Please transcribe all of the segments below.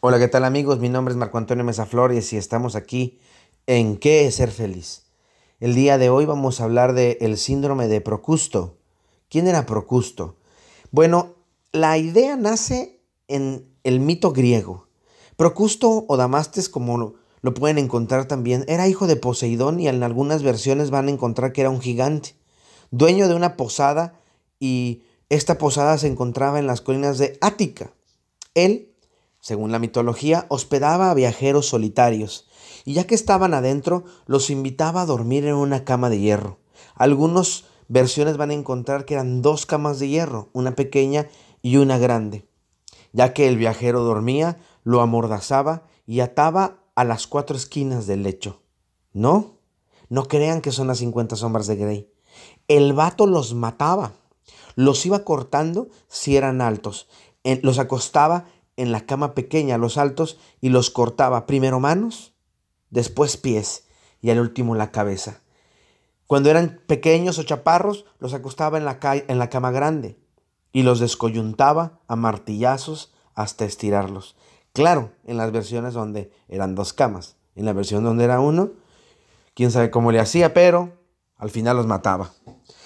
Hola, ¿qué tal amigos? Mi nombre es Marco Antonio Mesa Flores y estamos aquí en ¿Qué es ser feliz? El día de hoy vamos a hablar del síndrome de Procusto. ¿Quién era Procusto? Bueno, la idea nace en el mito griego. Procusto o Damastes, como lo pueden encontrar también, era hijo de Poseidón y en algunas versiones van a encontrar que era un gigante, dueño de una posada y esta posada se encontraba en las colinas de Ática. Él según la mitología, hospedaba a viajeros solitarios, y ya que estaban adentro, los invitaba a dormir en una cama de hierro. Algunas versiones van a encontrar que eran dos camas de hierro, una pequeña y una grande. Ya que el viajero dormía, lo amordazaba y ataba a las cuatro esquinas del lecho. No, no crean que son las 50 sombras de Grey. El vato los mataba, los iba cortando si eran altos, los acostaba en la cama pequeña los altos y los cortaba primero manos, después pies y al último la cabeza. Cuando eran pequeños o chaparros, los acostaba en la, en la cama grande y los descoyuntaba a martillazos hasta estirarlos. Claro, en las versiones donde eran dos camas. En la versión donde era uno, quién sabe cómo le hacía, pero al final los mataba.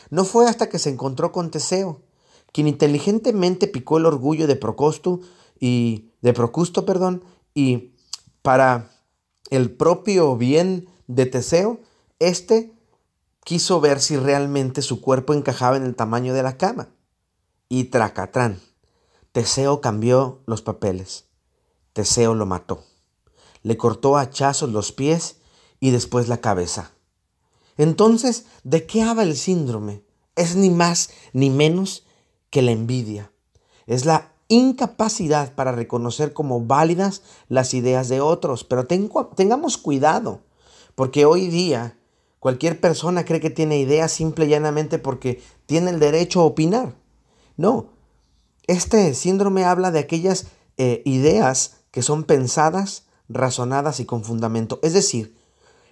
No fue hasta que se encontró con Teseo, quien inteligentemente picó el orgullo de Procosto y de Procusto, perdón, y para el propio bien de Teseo, éste quiso ver si realmente su cuerpo encajaba en el tamaño de la cama. Y tracatrán, Teseo cambió los papeles. Teseo lo mató. Le cortó a hachazos los pies y después la cabeza. Entonces, ¿de qué habla el síndrome? Es ni más ni menos que la envidia. Es la incapacidad para reconocer como válidas las ideas de otros. Pero tengamos cuidado, porque hoy día cualquier persona cree que tiene ideas simple y llanamente porque tiene el derecho a opinar. No, este síndrome habla de aquellas eh, ideas que son pensadas, razonadas y con fundamento. Es decir,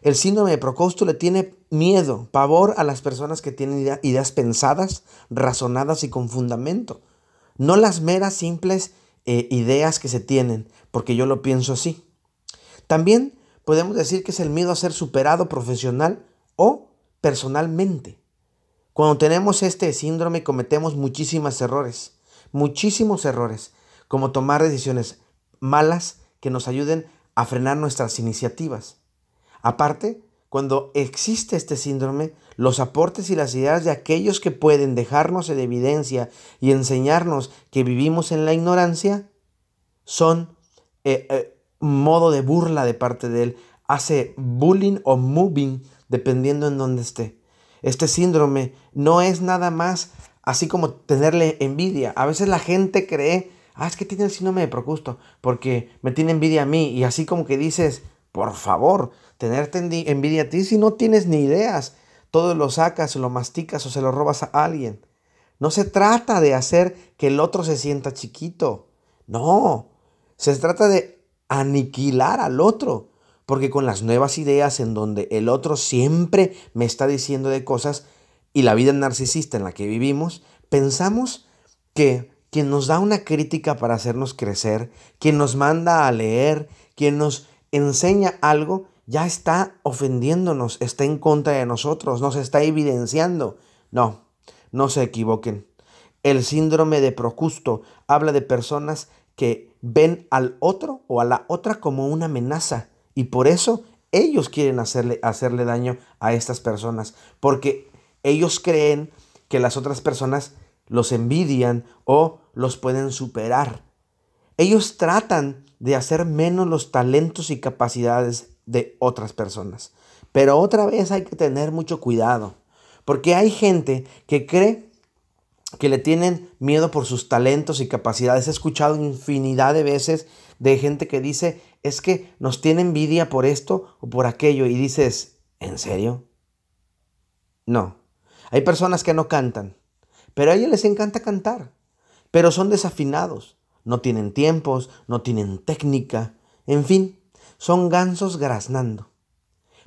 el síndrome de Procosto le tiene miedo, pavor a las personas que tienen ideas pensadas, razonadas y con fundamento. No las meras simples eh, ideas que se tienen, porque yo lo pienso así. También podemos decir que es el miedo a ser superado profesional o personalmente. Cuando tenemos este síndrome cometemos muchísimos errores, muchísimos errores, como tomar decisiones malas que nos ayuden a frenar nuestras iniciativas. Aparte, cuando existe este síndrome, los aportes y las ideas de aquellos que pueden dejarnos en evidencia y enseñarnos que vivimos en la ignorancia son eh, eh, modo de burla de parte de él. Hace bullying o moving dependiendo en dónde esté. Este síndrome no es nada más así como tenerle envidia. A veces la gente cree, ah, es que tiene el síndrome de Procusto porque me tiene envidia a mí y así como que dices, por favor, tenerte envidia a ti si no tienes ni ideas. Todo lo sacas, lo masticas o se lo robas a alguien. No se trata de hacer que el otro se sienta chiquito. No, se trata de aniquilar al otro. Porque con las nuevas ideas en donde el otro siempre me está diciendo de cosas y la vida narcisista en la que vivimos, pensamos que quien nos da una crítica para hacernos crecer, quien nos manda a leer, quien nos enseña algo, ya está ofendiéndonos, está en contra de nosotros, nos está evidenciando. No, no se equivoquen. El síndrome de Procusto habla de personas que ven al otro o a la otra como una amenaza y por eso ellos quieren hacerle, hacerle daño a estas personas, porque ellos creen que las otras personas los envidian o los pueden superar. Ellos tratan de hacer menos los talentos y capacidades de otras personas. Pero otra vez hay que tener mucho cuidado, porque hay gente que cree que le tienen miedo por sus talentos y capacidades. He escuchado infinidad de veces de gente que dice, es que nos tiene envidia por esto o por aquello. Y dices, ¿en serio? No. Hay personas que no cantan, pero a ellos les encanta cantar, pero son desafinados. No tienen tiempos, no tienen técnica, en fin, son gansos graznando.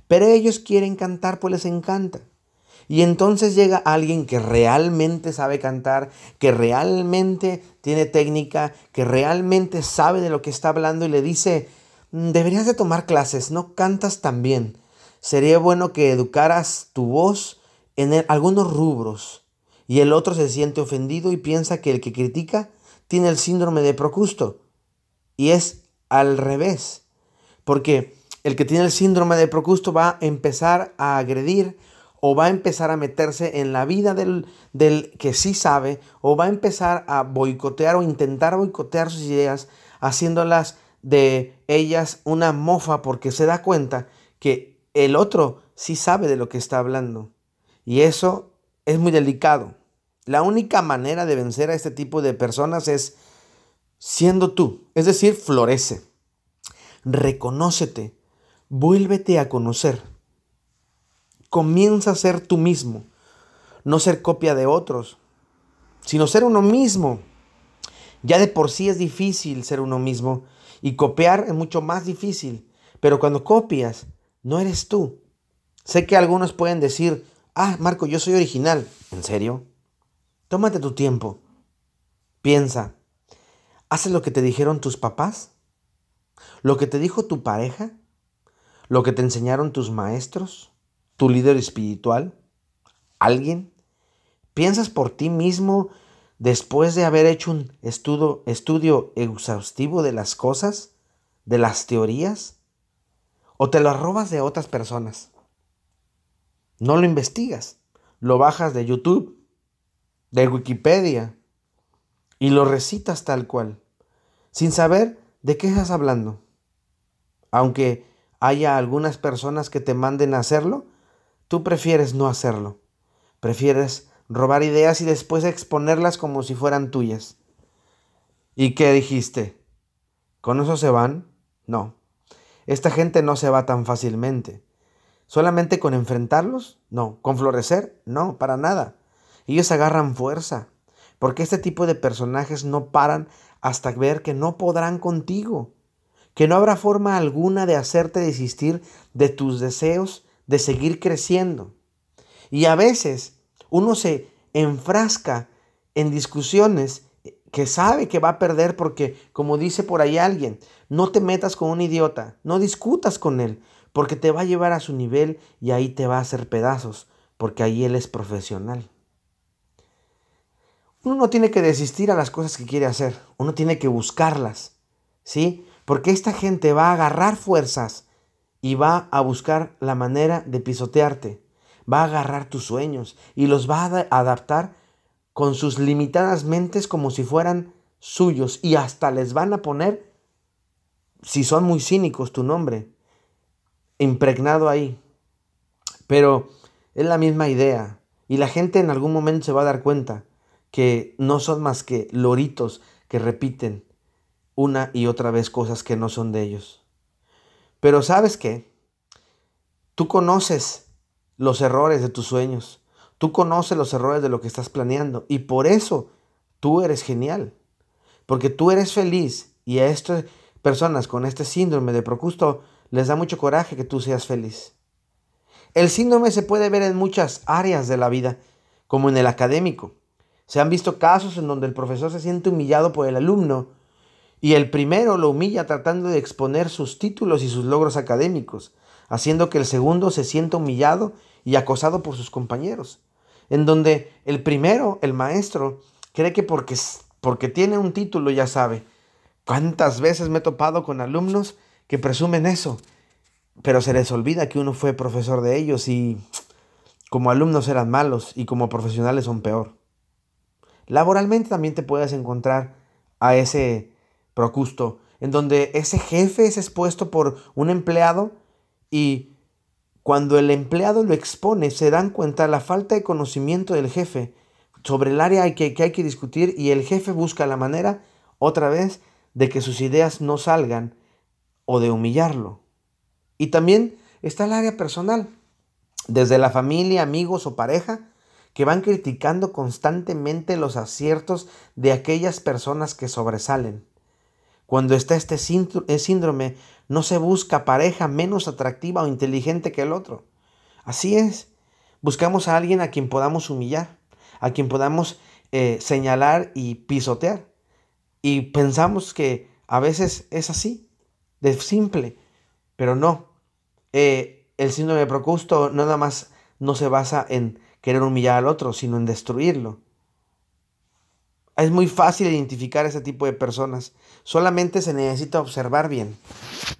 Pero ellos quieren cantar pues les encanta. Y entonces llega alguien que realmente sabe cantar, que realmente tiene técnica, que realmente sabe de lo que está hablando y le dice, mm, deberías de tomar clases, no cantas tan bien. Sería bueno que educaras tu voz en algunos rubros. Y el otro se siente ofendido y piensa que el que critica tiene el síndrome de Procusto. Y es al revés. Porque el que tiene el síndrome de Procusto va a empezar a agredir o va a empezar a meterse en la vida del, del, que sí sabe, o va a empezar a boicotear o intentar boicotear sus ideas, haciéndolas de ellas una mofa porque se da cuenta que el otro sí sabe de lo que está hablando. Y eso es muy delicado. La única manera de vencer a este tipo de personas es siendo tú, es decir, florece. Reconócete, vuélvete a conocer comienza a ser tú mismo, no ser copia de otros, sino ser uno mismo. Ya de por sí es difícil ser uno mismo y copiar es mucho más difícil, pero cuando copias, no eres tú. Sé que algunos pueden decir, ah, Marco, yo soy original. ¿En serio? Tómate tu tiempo. Piensa, ¿haces lo que te dijeron tus papás? ¿Lo que te dijo tu pareja? ¿Lo que te enseñaron tus maestros? tu líder espiritual? ¿Alguien? ¿Piensas por ti mismo después de haber hecho un estudio, exhaustivo de las cosas, de las teorías? ¿O te lo robas de otras personas? No lo investigas, lo bajas de YouTube, de Wikipedia, y lo recitas tal cual, sin saber de qué estás hablando. Aunque haya algunas personas que te manden a hacerlo, Tú prefieres no hacerlo. Prefieres robar ideas y después exponerlas como si fueran tuyas. ¿Y qué dijiste? ¿Con eso se van? No. Esta gente no se va tan fácilmente. ¿Solamente con enfrentarlos? No. ¿Con florecer? No, para nada. Ellos agarran fuerza, porque este tipo de personajes no paran hasta ver que no podrán contigo, que no habrá forma alguna de hacerte desistir de tus deseos de seguir creciendo. Y a veces uno se enfrasca en discusiones que sabe que va a perder porque, como dice por ahí alguien, no te metas con un idiota, no discutas con él, porque te va a llevar a su nivel y ahí te va a hacer pedazos, porque ahí él es profesional. Uno no tiene que desistir a las cosas que quiere hacer, uno tiene que buscarlas, ¿sí? Porque esta gente va a agarrar fuerzas y va a buscar la manera de pisotearte. Va a agarrar tus sueños y los va a adaptar con sus limitadas mentes como si fueran suyos y hasta les van a poner, si son muy cínicos, tu nombre impregnado ahí. Pero es la misma idea y la gente en algún momento se va a dar cuenta que no son más que loritos que repiten una y otra vez cosas que no son de ellos. Pero sabes qué? Tú conoces los errores de tus sueños. Tú conoces los errores de lo que estás planeando. Y por eso tú eres genial. Porque tú eres feliz. Y a estas personas con este síndrome de Procusto les da mucho coraje que tú seas feliz. El síndrome se puede ver en muchas áreas de la vida, como en el académico. Se han visto casos en donde el profesor se siente humillado por el alumno y el primero lo humilla tratando de exponer sus títulos y sus logros académicos, haciendo que el segundo se sienta humillado y acosado por sus compañeros. En donde el primero, el maestro, cree que porque, porque tiene un título ya sabe. ¿Cuántas veces me he topado con alumnos que presumen eso? Pero se les olvida que uno fue profesor de ellos y como alumnos eran malos y como profesionales son peor. Laboralmente también te puedes encontrar a ese Procusto, en donde ese jefe es expuesto por un empleado y cuando el empleado lo expone se dan cuenta la falta de conocimiento del jefe sobre el área que, que hay que discutir y el jefe busca la manera otra vez de que sus ideas no salgan o de humillarlo. Y también está el área personal, desde la familia, amigos o pareja, que van criticando constantemente los aciertos de aquellas personas que sobresalen. Cuando está este eh, síndrome, no se busca pareja menos atractiva o inteligente que el otro. Así es. Buscamos a alguien a quien podamos humillar, a quien podamos eh, señalar y pisotear. Y pensamos que a veces es así, de simple, pero no. Eh, el síndrome de Procusto nada más no se basa en querer humillar al otro, sino en destruirlo. Es muy fácil identificar ese tipo de personas. Solamente se necesita observar bien.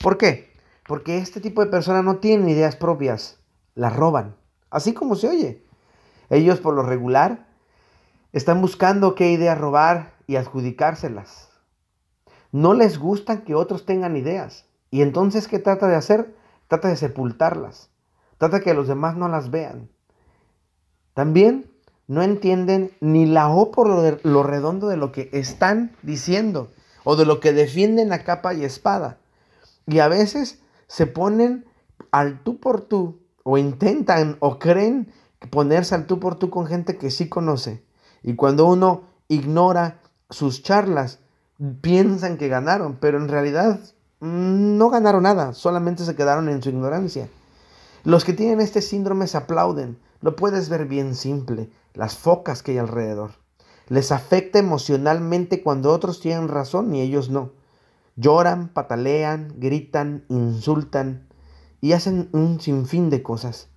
¿Por qué? Porque este tipo de personas no tienen ideas propias. Las roban. Así como se oye. Ellos por lo regular están buscando qué ideas robar y adjudicárselas. No les gusta que otros tengan ideas. Y entonces, ¿qué trata de hacer? Trata de sepultarlas. Trata de que los demás no las vean. También no entienden ni la O por lo, redondo de lo que están diciendo o de lo que defienden a capa y espada. Y a veces se ponen al tú por tú o intentan o creen ponerse al tú por tú con gente que sí conoce. Y cuando uno ignora sus charlas, piensan que ganaron, pero en realidad mm, no ganaron nada, solamente se quedaron en su ignorancia. Los que tienen este síndrome se aplauden, lo puedes ver bien simple, las focas que hay alrededor. Les afecta emocionalmente cuando otros tienen razón y ellos no. Lloran, patalean, gritan, insultan y hacen un sinfín de cosas.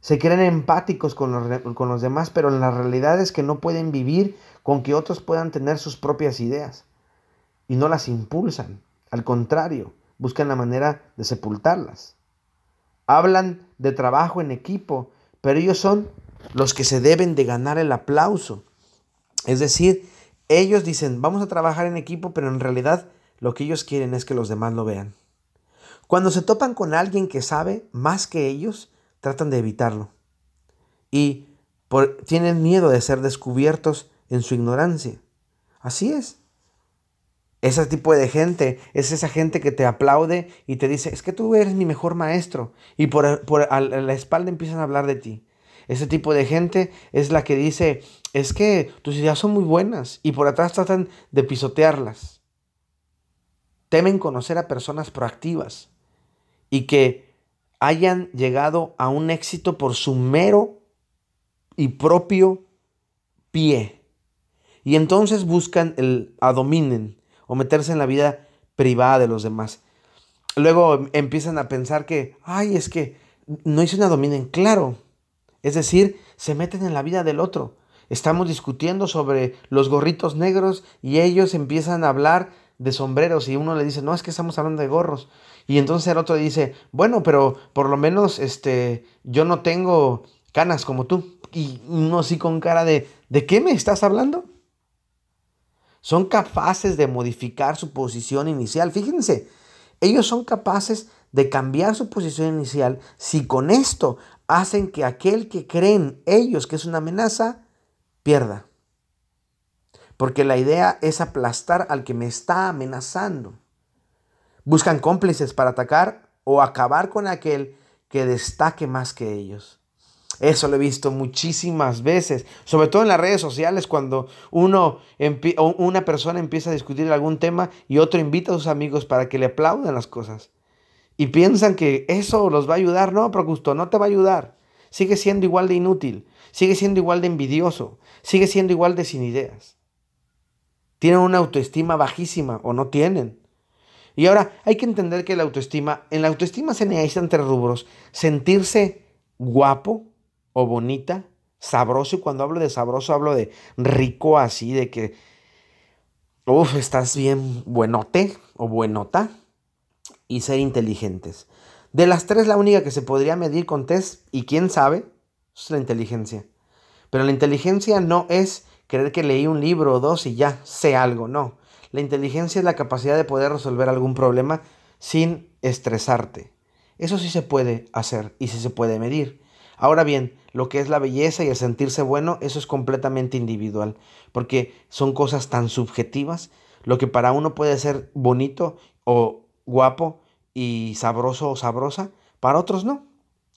Se creen empáticos con los, con los demás, pero la realidad es que no pueden vivir con que otros puedan tener sus propias ideas y no las impulsan. Al contrario, buscan la manera de sepultarlas. Hablan de trabajo en equipo, pero ellos son los que se deben de ganar el aplauso. Es decir, ellos dicen, vamos a trabajar en equipo, pero en realidad lo que ellos quieren es que los demás lo vean. Cuando se topan con alguien que sabe más que ellos, tratan de evitarlo. Y tienen miedo de ser descubiertos en su ignorancia. Así es. Ese tipo de gente es esa gente que te aplaude y te dice, es que tú eres mi mejor maestro. Y por, por a la espalda empiezan a hablar de ti. Ese tipo de gente es la que dice, es que tus ideas son muy buenas y por atrás tratan de pisotearlas. Temen conocer a personas proactivas y que hayan llegado a un éxito por su mero y propio pie. Y entonces buscan el adominen o meterse en la vida privada de los demás. Luego empiezan a pensar que, ay, es que no hice una dominen, claro. Es decir, se meten en la vida del otro. Estamos discutiendo sobre los gorritos negros y ellos empiezan a hablar de sombreros y uno le dice, no, es que estamos hablando de gorros. Y entonces el otro dice, bueno, pero por lo menos este, yo no tengo canas como tú. Y uno así con cara de, ¿de qué me estás hablando? Son capaces de modificar su posición inicial. Fíjense, ellos son capaces de cambiar su posición inicial si con esto hacen que aquel que creen ellos que es una amenaza pierda. Porque la idea es aplastar al que me está amenazando. Buscan cómplices para atacar o acabar con aquel que destaque más que ellos. Eso lo he visto muchísimas veces, sobre todo en las redes sociales, cuando uno, una persona empieza a discutir algún tema y otro invita a sus amigos para que le aplaudan las cosas. Y piensan que eso los va a ayudar. No, Procusto, no te va a ayudar. Sigue siendo igual de inútil, sigue siendo igual de envidioso, sigue siendo igual de sin ideas. Tienen una autoestima bajísima o no tienen. Y ahora hay que entender que la autoestima, en la autoestima se necesitan tres rubros. Sentirse guapo, o bonita, sabroso, y cuando hablo de sabroso hablo de rico así, de que, uff, estás bien buenote o buenota, y ser inteligentes. De las tres, la única que se podría medir con test, y quién sabe, es la inteligencia. Pero la inteligencia no es creer que leí un libro o dos y ya sé algo, no. La inteligencia es la capacidad de poder resolver algún problema sin estresarte. Eso sí se puede hacer y sí se puede medir. Ahora bien, lo que es la belleza y el sentirse bueno, eso es completamente individual, porque son cosas tan subjetivas. Lo que para uno puede ser bonito o guapo y sabroso o sabrosa, para otros no.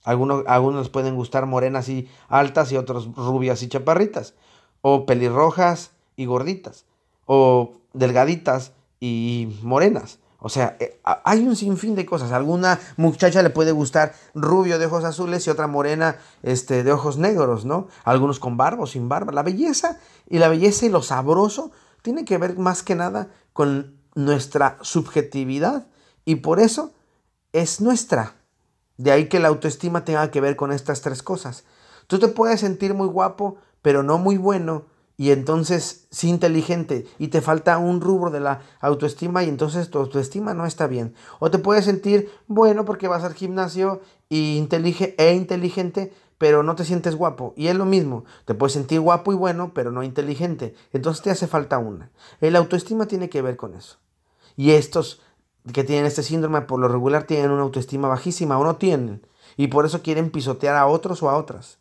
Algunos, algunos pueden gustar morenas y altas y otros rubias y chaparritas, o pelirrojas y gorditas, o delgaditas y morenas. O sea, eh, hay un sinfín de cosas. Alguna muchacha le puede gustar rubio de ojos azules y otra morena este, de ojos negros, ¿no? Algunos con barba o sin barba. La belleza y la belleza y lo sabroso tiene que ver más que nada con nuestra subjetividad y por eso es nuestra. De ahí que la autoestima tenga que ver con estas tres cosas. Tú te puedes sentir muy guapo, pero no muy bueno y entonces sí inteligente y te falta un rubro de la autoestima y entonces tu autoestima no está bien. O te puedes sentir bueno porque vas al gimnasio e inteligente, pero no te sientes guapo. Y es lo mismo, te puedes sentir guapo y bueno, pero no inteligente. Entonces te hace falta una. El autoestima tiene que ver con eso. Y estos que tienen este síndrome por lo regular tienen una autoestima bajísima o no tienen. Y por eso quieren pisotear a otros o a otras.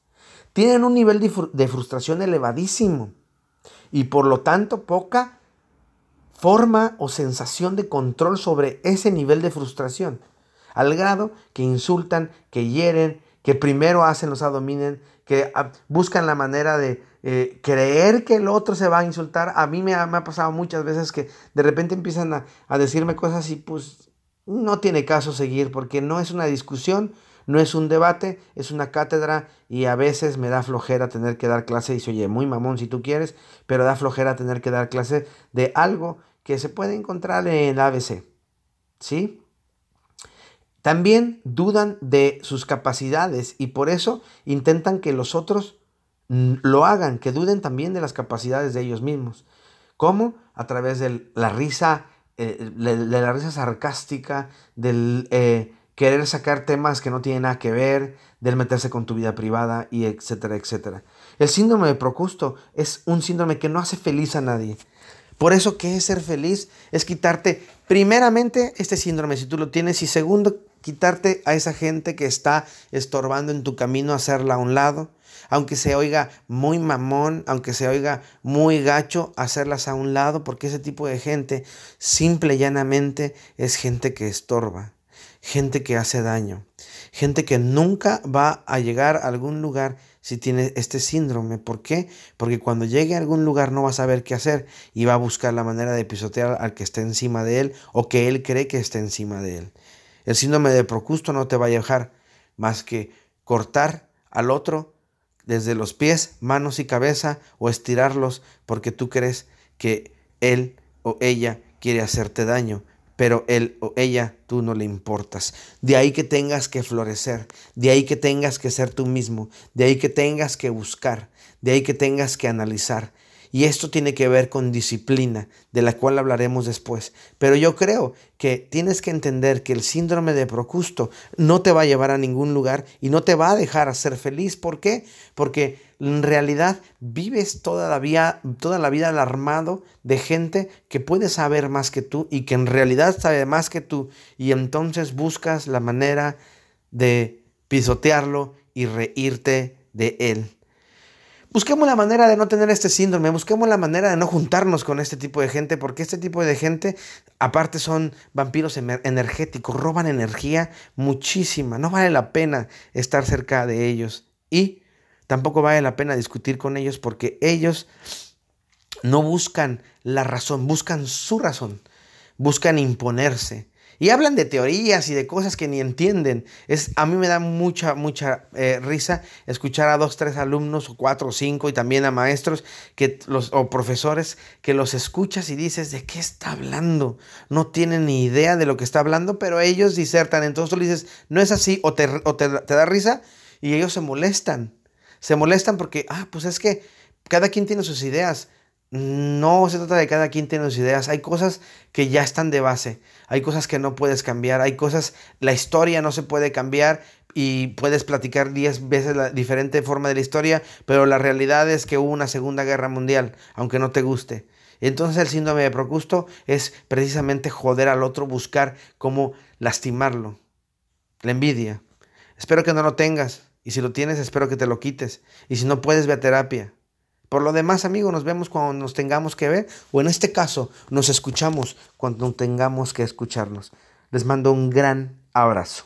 Tienen un nivel de frustración elevadísimo y por lo tanto poca forma o sensación de control sobre ese nivel de frustración, al grado que insultan, que hieren, que primero hacen los adominen, que ah, buscan la manera de eh, creer que el otro se va a insultar. A mí me ha, pasado muchas veces que de repente empiezan a, a decirme cosas y pues no tiene caso seguir porque no es una discusión, no es un debate, es una cátedra y a veces me da flojera tener que dar clase y se oye muy mamón si tú quieres, pero da flojera tener que dar clase de algo que se puede encontrar en ABC. ¿Sí? También dudan de sus capacidades y por eso intentan que los otros lo hagan, que duden también de las capacidades de ellos mismos. ¿Cómo? A través de la risa, eh, de la risa sarcástica, del eh, querer sacar temas que no tienen nada que ver, del meterse con tu vida privada y etcétera, etcétera. El síndrome de Procusto es un síndrome que no hace feliz a nadie. Por eso, ¿qué es ser feliz? Es quitarte, primeramente, este síndrome, si tú lo tienes, y segundo, quitarte a esa gente que está estorbando en tu camino, hacerla a un lado, aunque se oiga muy mamón, aunque se oiga muy gacho, hacerlas a un lado, porque ese tipo de gente, simple y llanamente, es gente que estorba gente que hace daño, gente que nunca va a llegar a algún lugar si tiene este síndrome. ¿Por qué? Porque cuando llegue a algún lugar no va a saber qué hacer y va a buscar la manera de pisotear al que esté encima de él o que él cree que esté encima de él. El síndrome de Procusto no te va a dejar más que cortar al otro desde los pies, manos y cabeza o estirarlos porque tú crees que él o ella quiere hacerte daño pero él o ella tú no le importas. De ahí que tengas que florecer, de ahí que tengas que ser tú mismo, de ahí que tengas que buscar, de ahí que tengas que analizar. Y esto tiene que ver con disciplina, de la cual hablaremos después. Pero yo creo que tienes que entender que el síndrome de Procusto no te va a llevar a ningún lugar y no te va a dejar a ser feliz. ¿Por qué? Porque en realidad vives toda la vida, toda la vida alarmado de gente que puede saber más que tú y que en realidad sabe más que tú y entonces buscas la manera de pisotearlo y reírte de él. Busquemos la manera de no tener este síndrome, busquemos la manera de no juntarnos con este tipo de gente, porque este tipo de gente, aparte son vampiros energéticos, roban energía muchísima, no vale la pena estar cerca de ellos. Y tampoco vale la pena discutir con ellos porque ellos no buscan la razón, buscan su razón, buscan imponerse, y hablan de teorías y de cosas que ni entienden. Es, a mí me da mucha, mucha eh, risa escuchar a dos, tres alumnos, o cuatro o cinco, y también a maestros que los, o profesores que los escuchas y dices, ¿de qué está hablando? No tienen ni idea de lo que está hablando, pero ellos disertan. Entonces tú le dices, no es así, o te, o te, te da risa, y ellos se molestan. Se molestan porque, ah, pues es que cada quien tiene sus ideas. No se trata de cada quien tiene sus ideas. Hay cosas que ya están de base. Hay cosas que no puedes cambiar. Hay cosas, la historia no se puede cambiar y puedes platicar diez veces la diferente forma de la historia, pero la realidad es que hubo una Segunda Guerra Mundial, aunque no te guste. Entonces el síndrome de Procusto es precisamente joder al otro, buscar cómo lastimarlo. La envidia. Espero que no lo tengas. Y si lo tienes, espero que te lo quites. Y si no puedes, ve a terapia. Por lo demás, amigos, nos vemos cuando nos tengamos que ver o en este caso nos escuchamos cuando tengamos que escucharnos. Les mando un gran abrazo.